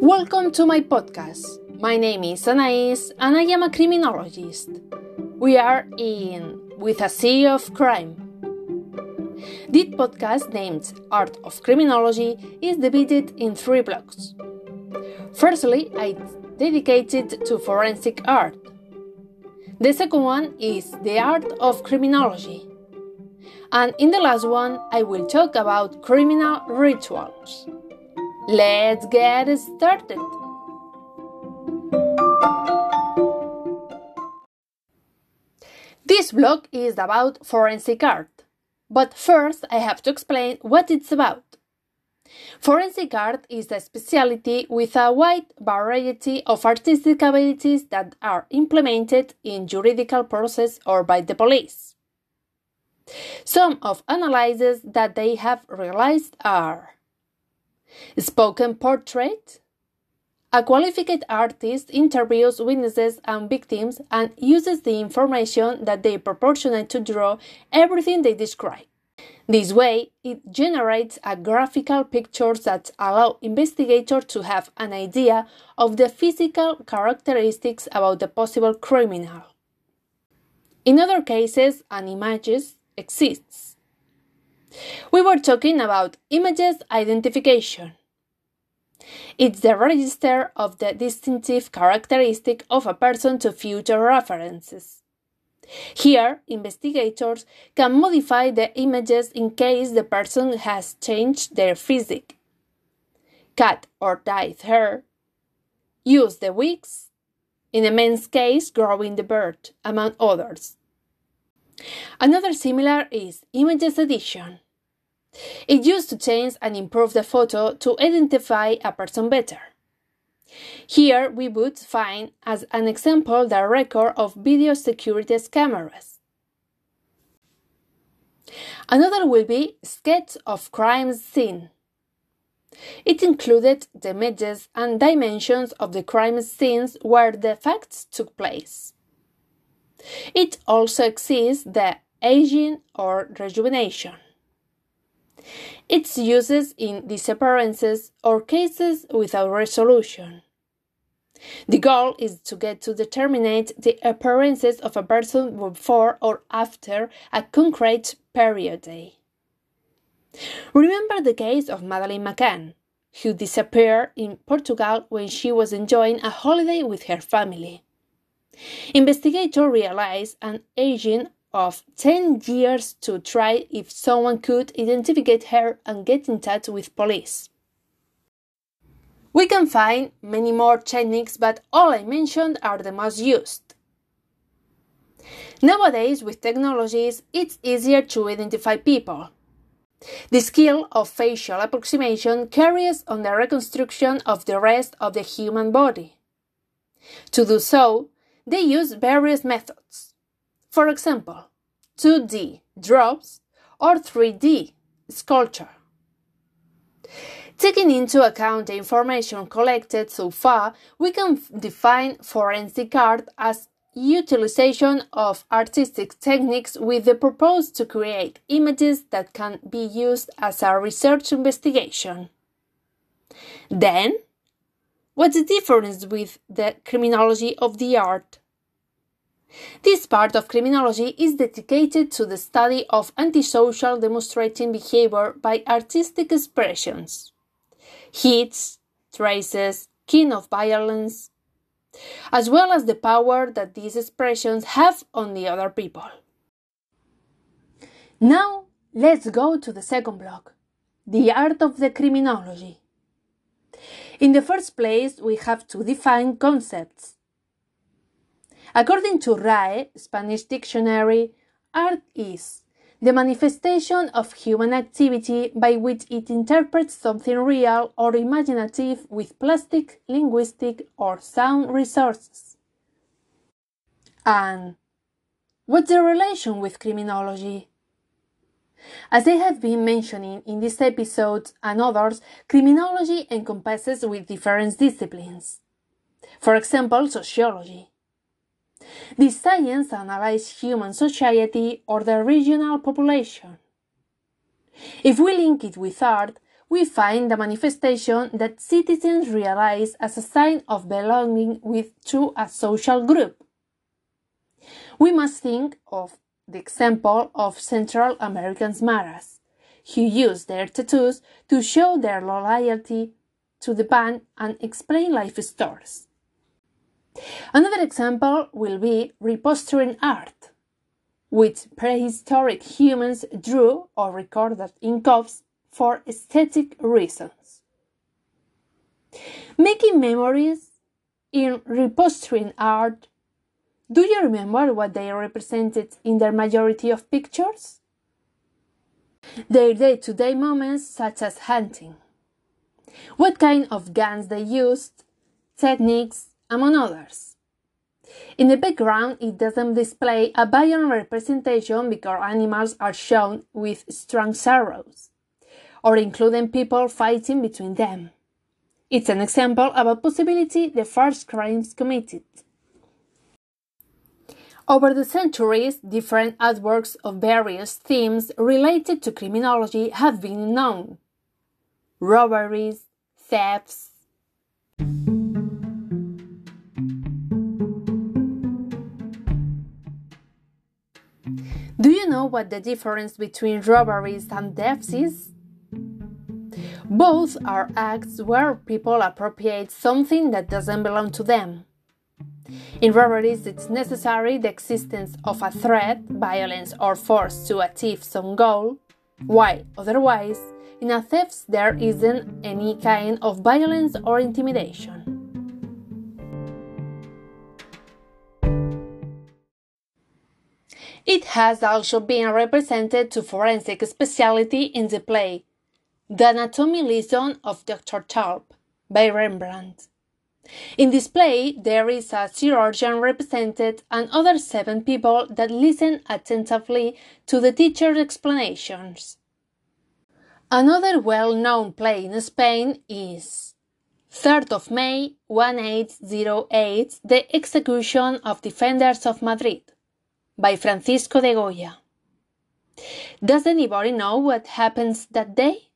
Welcome to my podcast. My name is Anais and I am a criminologist. We are in With a Sea of Crime. This podcast, named Art of Criminology, is divided in three blocks. Firstly, I dedicated to forensic art. The second one is the art of criminology. And in the last one, I will talk about criminal rituals. Let's get started. This blog is about forensic art, but first I have to explain what it's about. Forensic art is a specialty with a wide variety of artistic abilities that are implemented in juridical process or by the police. Some of analyses that they have realized are spoken portrait, a qualified artist interviews witnesses and victims and uses the information that they proportionate to draw everything they describe. This way, it generates a graphical picture that allow investigators to have an idea of the physical characteristics about the possible criminal. In other cases, an image exists. We were talking about images identification. It's the register of the distinctive characteristic of a person to future references. Here, investigators can modify the images in case the person has changed their physique, cut or dyed hair, use the wigs, in a man's case, growing the beard, among others. Another similar is images edition. It used to change and improve the photo to identify a person better. Here we would find as an example the record of video security cameras. Another will be sketch of crime scene. It included the images and dimensions of the crime scenes where the facts took place. It also exists the aging or rejuvenation. Its uses in disappearances or cases without resolution. The goal is to get to determine the appearances of a person before or after a concrete period. Remember the case of Madeleine McCann, who disappeared in Portugal when she was enjoying a holiday with her family. Investigators realized an aging of 10 years to try if someone could identify her and get in touch with police. We can find many more techniques, but all I mentioned are the most used. Nowadays, with technologies, it's easier to identify people. The skill of facial approximation carries on the reconstruction of the rest of the human body. To do so, they use various methods. For example, 2D drops or 3D sculpture. Taking into account the information collected so far, we can define forensic art as utilization of artistic techniques with the purpose to create images that can be used as a research investigation. Then, what's the difference with the criminology of the art? This part of criminology is dedicated to the study of antisocial demonstrating behavior by artistic expressions, hits, traces, kin of violence, as well as the power that these expressions have on the other people. Now, let's go to the second block the art of the criminology. In the first place, we have to define concepts According to RAE, Spanish dictionary, art is the manifestation of human activity by which it interprets something real or imaginative with plastic, linguistic, or sound resources. And what's the relation with criminology? As I have been mentioning in this episode and others, criminology encompasses with different disciplines. For example, sociology. This science analyzes human society or the regional population. If we link it with art, we find the manifestation that citizens realize as a sign of belonging with to a social group. We must think of the example of Central Americans Maras, who use their tattoos to show their loyalty to the band and explain life stories. Another example will be rupestrian art, which prehistoric humans drew or recorded in cups for aesthetic reasons. Making memories in rupestrian art, do you remember what they represented in their majority of pictures? Their day to day moments, such as hunting. What kind of guns they used, techniques, among others. In the background, it doesn't display a violent representation because animals are shown with strong sorrows, or including people fighting between them. It's an example of a possibility the first crimes committed. Over the centuries, different artworks of various themes related to criminology have been known robberies, thefts, Do you know what the difference between robberies and thefts is? Both are acts where people appropriate something that doesn't belong to them. In robberies, it's necessary the existence of a threat, violence, or force to achieve some goal, while otherwise, in a theft, there isn't any kind of violence or intimidation. It has also been represented to forensic speciality in the play The Anatomy Lesson of Dr. Tulp by Rembrandt. In this play, there is a surgeon represented and other seven people that listen attentively to the teacher's explanations. Another well known play in Spain is 3rd of May 1808 The Execution of Defenders of Madrid by Francisco de Goya. Does anybody know what happens that day?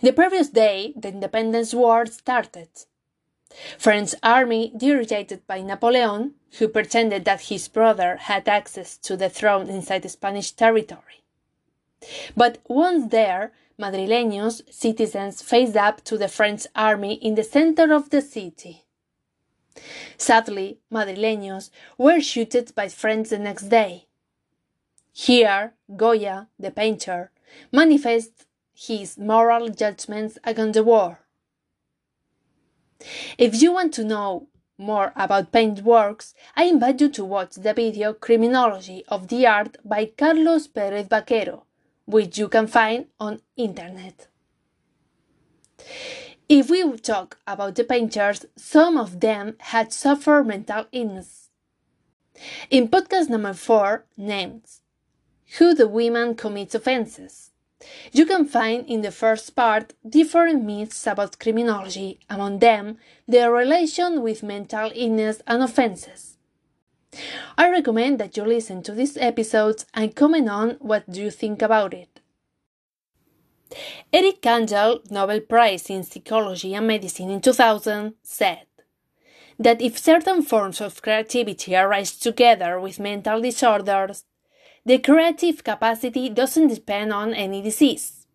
The previous day, the Independence War started. French army, diriged by Napoleon, who pretended that his brother had access to the throne inside the Spanish territory. But once there, Madrileños citizens faced up to the French army in the center of the city. Sadly, Madrileños were shot by friends the next day. Here, Goya, the painter, manifests his moral judgments against the war. If you want to know more about paint works, I invite you to watch the video Criminology of the Art by Carlos Pérez Vaquero, which you can find on internet. If we talk about the painters, some of them had suffered mental illness. In podcast number 4, Names Who the Women Commits Offenses, you can find in the first part different myths about criminology, among them their relation with mental illness and offenses. I recommend that you listen to these episodes and comment on what do you think about it. Eric Kandel, Nobel Prize in Psychology and Medicine in 2000, said that if certain forms of creativity arise together with mental disorders, the creative capacity doesn't depend on any disease.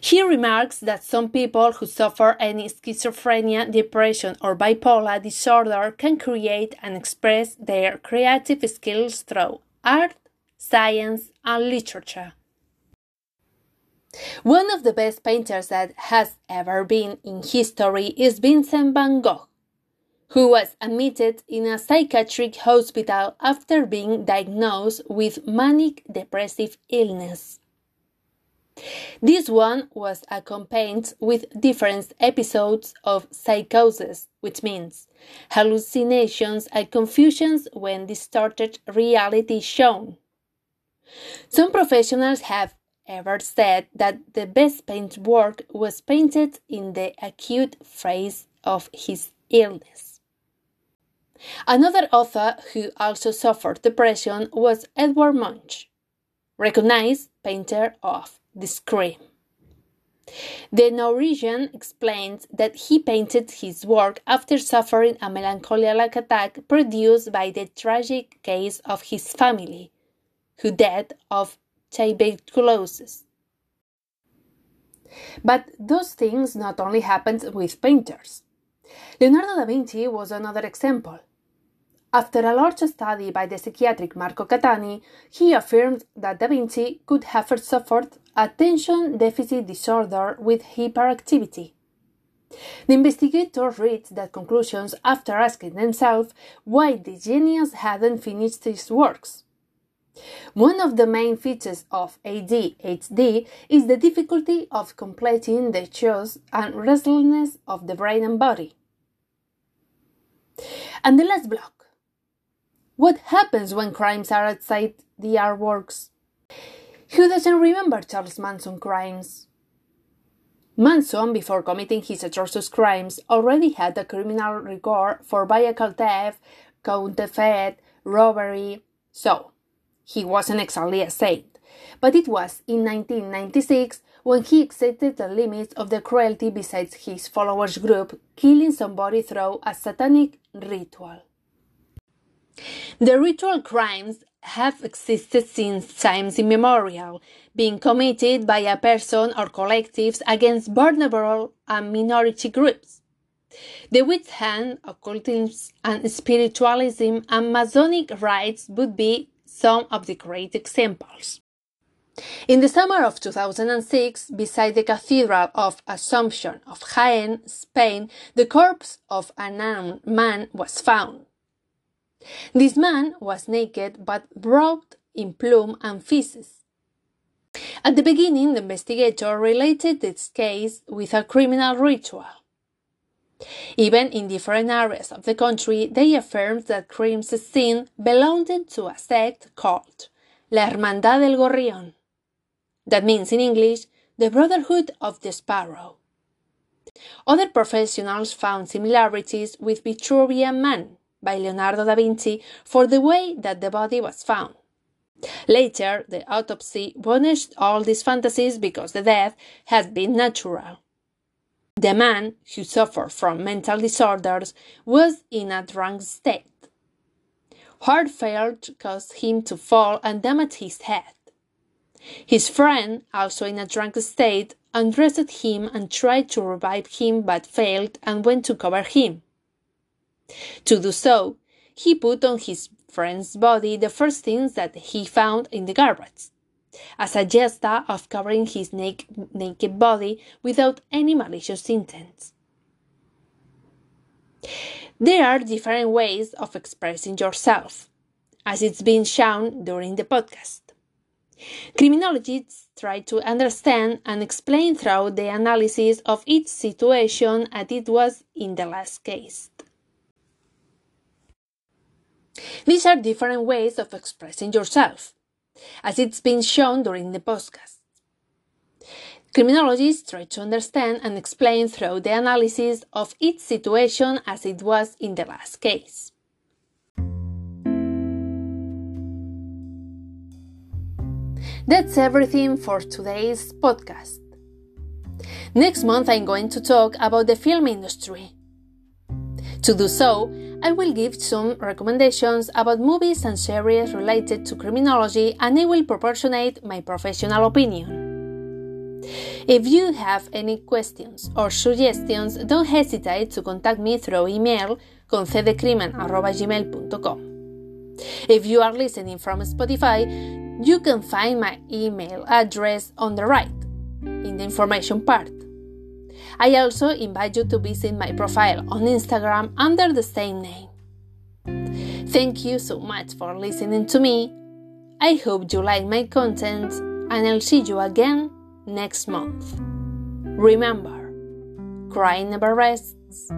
He remarks that some people who suffer any schizophrenia, depression, or bipolar disorder can create and express their creative skills through art, science, and literature. One of the best painters that has ever been in history is Vincent van Gogh, who was admitted in a psychiatric hospital after being diagnosed with manic depressive illness. This one was accompanied with different episodes of psychosis, which means hallucinations and confusions when distorted reality shown. Some professionals have ever said that the best paint work was painted in the acute phase of his illness. Another author who also suffered depression was Edward Munch, recognized painter of the Scream. The Norwegian explains that he painted his work after suffering a melancholic attack produced by the tragic case of his family, who died of tuberculosis. But those things not only happened with painters. Leonardo da Vinci was another example. After a large study by the psychiatric Marco Catani, he affirmed that Da Vinci could have suffered attention deficit disorder with hyperactivity. The investigators reached that conclusions after asking themselves why the genius hadn't finished his works. One of the main features of ADHD is the difficulty of completing the chores and restlessness of the brain and body. And the last block. What happens when crimes are outside the artworks? Who doesn't remember Charles Manson crimes? Manson, before committing his atrocious crimes, already had a criminal record for vehicle theft, counterfeit, robbery, so he wasn't exactly a saint. But it was in 1996 when he exceeded the limits of the cruelty besides his followers group, killing somebody through a satanic ritual. The ritual crimes have existed since times immemorial, being committed by a person or collectives against vulnerable and minority groups. The witch hunt, occultism, and spiritualism and Masonic rites would be some of the great examples. In the summer of 2006, beside the Cathedral of Assumption of Jaén, Spain, the corpse of a man was found. This man was naked but robed in plume and feces. At the beginning, the investigator related this case with a criminal ritual. Even in different areas of the country, they affirmed that crimes seen belonged to a sect called La Hermandad del Gorrión. That means in English, the Brotherhood of the Sparrow. Other professionals found similarities with Vitruvian Man, by Leonardo da Vinci for the way that the body was found. Later, the autopsy punished all these fantasies because the death had been natural. The man, who suffered from mental disorders, was in a drunk state. Heart failure caused him to fall and damage his head. His friend, also in a drunk state, undressed him and tried to revive him but failed and went to cover him. To do so, he put on his friend's body the first things that he found in the garbage, as a gesture of covering his naked, body without any malicious intent. There are different ways of expressing yourself, as it's been shown during the podcast. Criminologists try to understand and explain through the analysis of each situation as it was in the last case. These are different ways of expressing yourself, as it's been shown during the podcast. Criminologists try to understand and explain through the analysis of each situation as it was in the last case. That's everything for today's podcast. Next month, I'm going to talk about the film industry. To do so, I will give some recommendations about movies and series related to criminology and I will proportionate my professional opinion. If you have any questions or suggestions, don't hesitate to contact me through email concedecrimen.gmail.com. If you are listening from Spotify, you can find my email address on the right, in the information part. I also invite you to visit my profile on Instagram under the same name. Thank you so much for listening to me. I hope you like my content and I'll see you again next month. Remember, crying never rests.